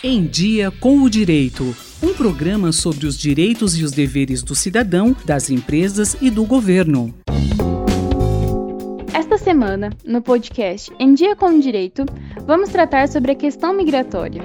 Em Dia com o Direito. Um programa sobre os direitos e os deveres do cidadão, das empresas e do governo. Esta semana, no podcast Em Dia com o Direito, vamos tratar sobre a questão migratória.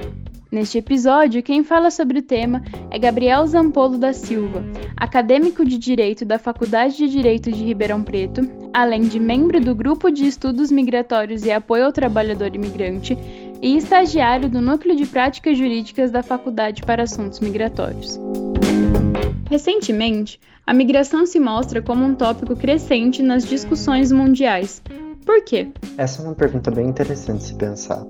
Neste episódio, quem fala sobre o tema é Gabriel Zampolo da Silva, acadêmico de Direito da Faculdade de Direito de Ribeirão Preto, além de membro do Grupo de Estudos Migratórios e Apoio ao Trabalhador Imigrante e estagiário do Núcleo de Práticas Jurídicas da Faculdade para Assuntos Migratórios. Recentemente, a migração se mostra como um tópico crescente nas discussões mundiais. Por quê? Essa é uma pergunta bem interessante de se pensar.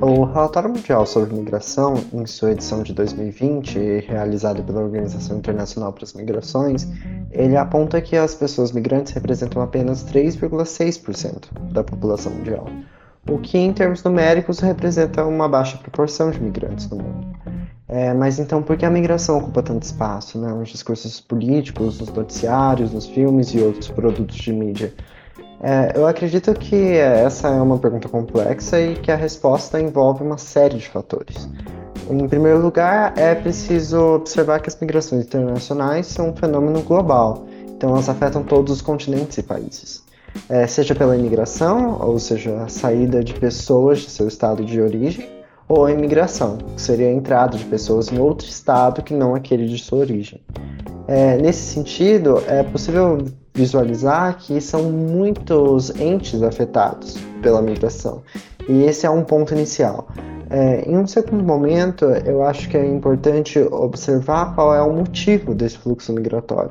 O Relatório Mundial sobre Migração, em sua edição de 2020, realizado pela Organização Internacional para as Migrações, ele aponta que as pessoas migrantes representam apenas 3,6% da população mundial o que em termos numéricos representa uma baixa proporção de migrantes no mundo. É, mas então por que a migração ocupa tanto espaço né, nos discursos políticos, nos noticiários, nos filmes e outros produtos de mídia? É, eu acredito que essa é uma pergunta complexa e que a resposta envolve uma série de fatores. Em primeiro lugar, é preciso observar que as migrações internacionais são um fenômeno global, então elas afetam todos os continentes e países é, seja pela imigração, ou seja, a saída de pessoas de seu estado de origem, ou a imigração, que seria a entrada de pessoas em outro estado que não aquele de sua origem. É, nesse sentido, é possível visualizar que são muitos entes afetados pela migração, e esse é um ponto inicial. É, em um segundo momento, eu acho que é importante observar qual é o motivo desse fluxo migratório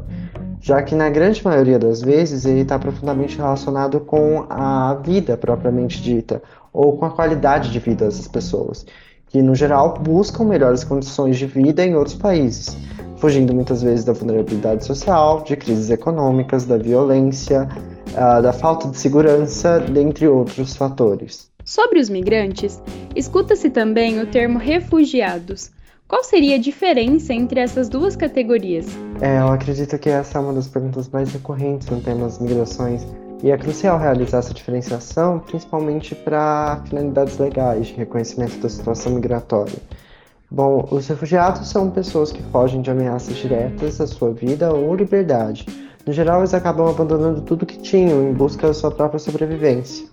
já que na grande maioria das vezes ele está profundamente relacionado com a vida propriamente dita, ou com a qualidade de vida das pessoas, que no geral buscam melhores condições de vida em outros países, fugindo muitas vezes da vulnerabilidade social, de crises econômicas, da violência, uh, da falta de segurança, dentre outros fatores. Sobre os migrantes, escuta-se também o termo refugiados, qual seria a diferença entre essas duas categorias? É, eu acredito que essa é uma das perguntas mais recorrentes no tema das migrações e é crucial realizar essa diferenciação, principalmente para finalidades legais de reconhecimento da situação migratória. Bom, os refugiados são pessoas que fogem de ameaças diretas à sua vida ou liberdade. No geral, eles acabam abandonando tudo que tinham em busca da sua própria sobrevivência.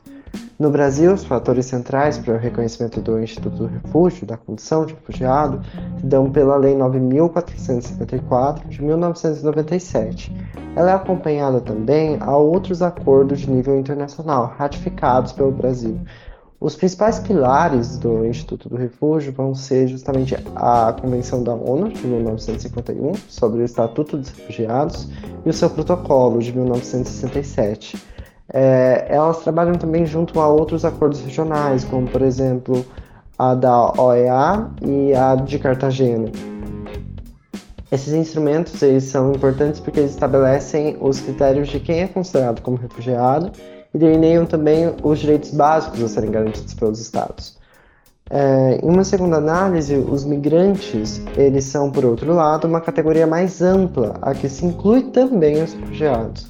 No Brasil, os fatores centrais para o reconhecimento do Instituto do Refúgio, da condição de refugiado, se dão pela Lei 9.454 de 1997. Ela é acompanhada também a outros acordos de nível internacional ratificados pelo Brasil. Os principais pilares do Instituto do Refúgio vão ser justamente a Convenção da ONU de 1951 sobre o Estatuto dos Refugiados e o seu protocolo de 1967 é, elas trabalham também junto a outros acordos regionais, como por exemplo a da OEA e a de Cartagena. Esses instrumentos eles são importantes porque eles estabelecem os critérios de quem é considerado como refugiado e delineiam também os direitos básicos a serem garantidos pelos estados. É, em uma segunda análise, os migrantes eles são, por outro lado, uma categoria mais ampla, a que se inclui também os refugiados.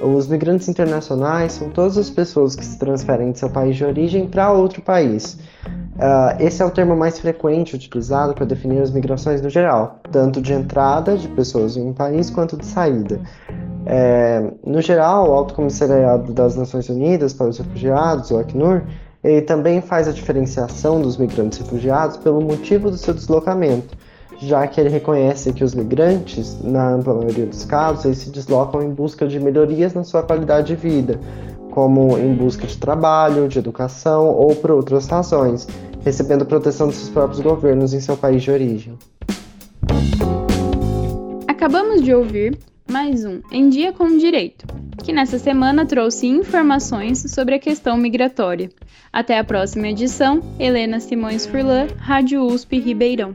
Os migrantes internacionais são todas as pessoas que se transferem de seu país de origem para outro país. Uh, esse é o termo mais frequente utilizado para definir as migrações no geral, tanto de entrada de pessoas em um país quanto de saída. É, no geral, o Alto Comissariado das Nações Unidas para os Refugiados, o Acnur, ele também faz a diferenciação dos migrantes refugiados pelo motivo do seu deslocamento já que ele reconhece que os migrantes, na ampla maioria dos casos, eles se deslocam em busca de melhorias na sua qualidade de vida, como em busca de trabalho, de educação ou por outras razões, recebendo proteção dos seus próprios governos em seu país de origem. Acabamos de ouvir mais um Em Dia com Direito, que nessa semana trouxe informações sobre a questão migratória. Até a próxima edição, Helena Simões Furlan, Rádio USP Ribeirão.